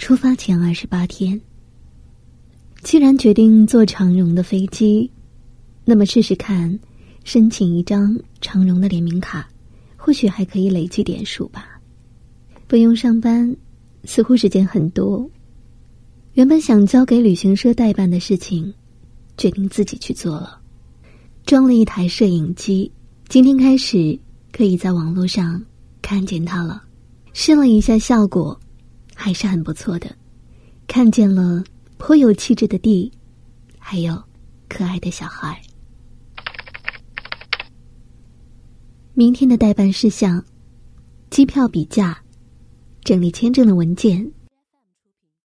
出发前二十八天。既然决定坐长荣的飞机，那么试试看，申请一张长荣的联名卡，或许还可以累积点数吧。不用上班，似乎时间很多。原本想交给旅行社代办的事情，决定自己去做了。装了一台摄影机，今天开始可以在网络上看见它了。试了一下效果。还是很不错的，看见了颇有气质的地，还有可爱的小孩。明天的代办事项：机票比价、整理签证的文件、